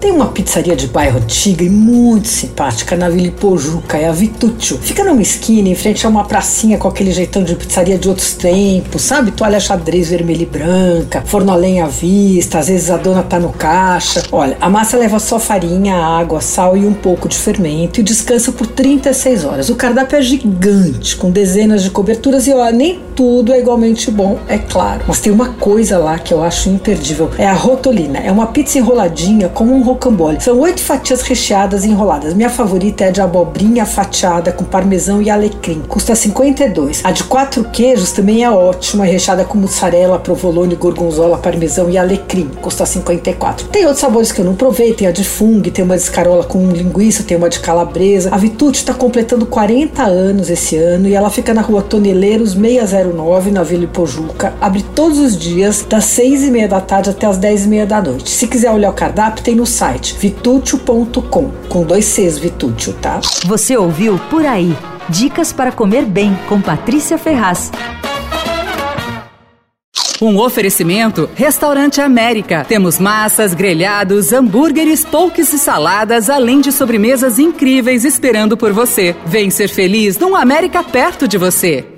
Tem uma pizzaria de bairro Tigre muito simpática na Vila Ipojuca, é a Vitúcio. Fica numa esquina em frente a uma pracinha com aquele jeitão de pizzaria de outros tempos, sabe? Toalha xadrez vermelha e branca, forno a lenha à vista, às vezes a dona tá no caixa. Olha, a massa leva só farinha, água, sal e um pouco de fermento e descansa por 36 horas. O cardápio é gigante, com dezenas de coberturas e olha, nem tudo é igualmente bom, é claro. Mas tem uma coisa lá que eu acho imperdível, é a rotolina. É uma pizza enroladinha como um rocambole. São oito fatias recheadas e enroladas. Minha favorita é a de abobrinha fatiada com parmesão e alecrim. Custa 52. A de quatro queijos também é ótima, recheada com mussarela, provolone, gorgonzola, parmesão e alecrim. Custa 54. Tem outros sabores que eu não provei. Tem a de fung, tem uma de escarola com linguiça, tem uma de calabresa. A Vitute está completando 40 anos esse ano e ela fica na rua Toneleiros 609, na Vila Ipojuca. Abre todos os dias, das 6 e meia da tarde até as 10 e meia da noite. Se quiser olhar o cardápio, tem no site vitúcio.com, com dois Cs, Vitúcio, tá? Você ouviu Por Aí. Dicas para comer bem com Patrícia Ferraz. Um oferecimento: Restaurante América. Temos massas, grelhados, hambúrgueres, polques e saladas, além de sobremesas incríveis esperando por você. Vem ser feliz num América perto de você.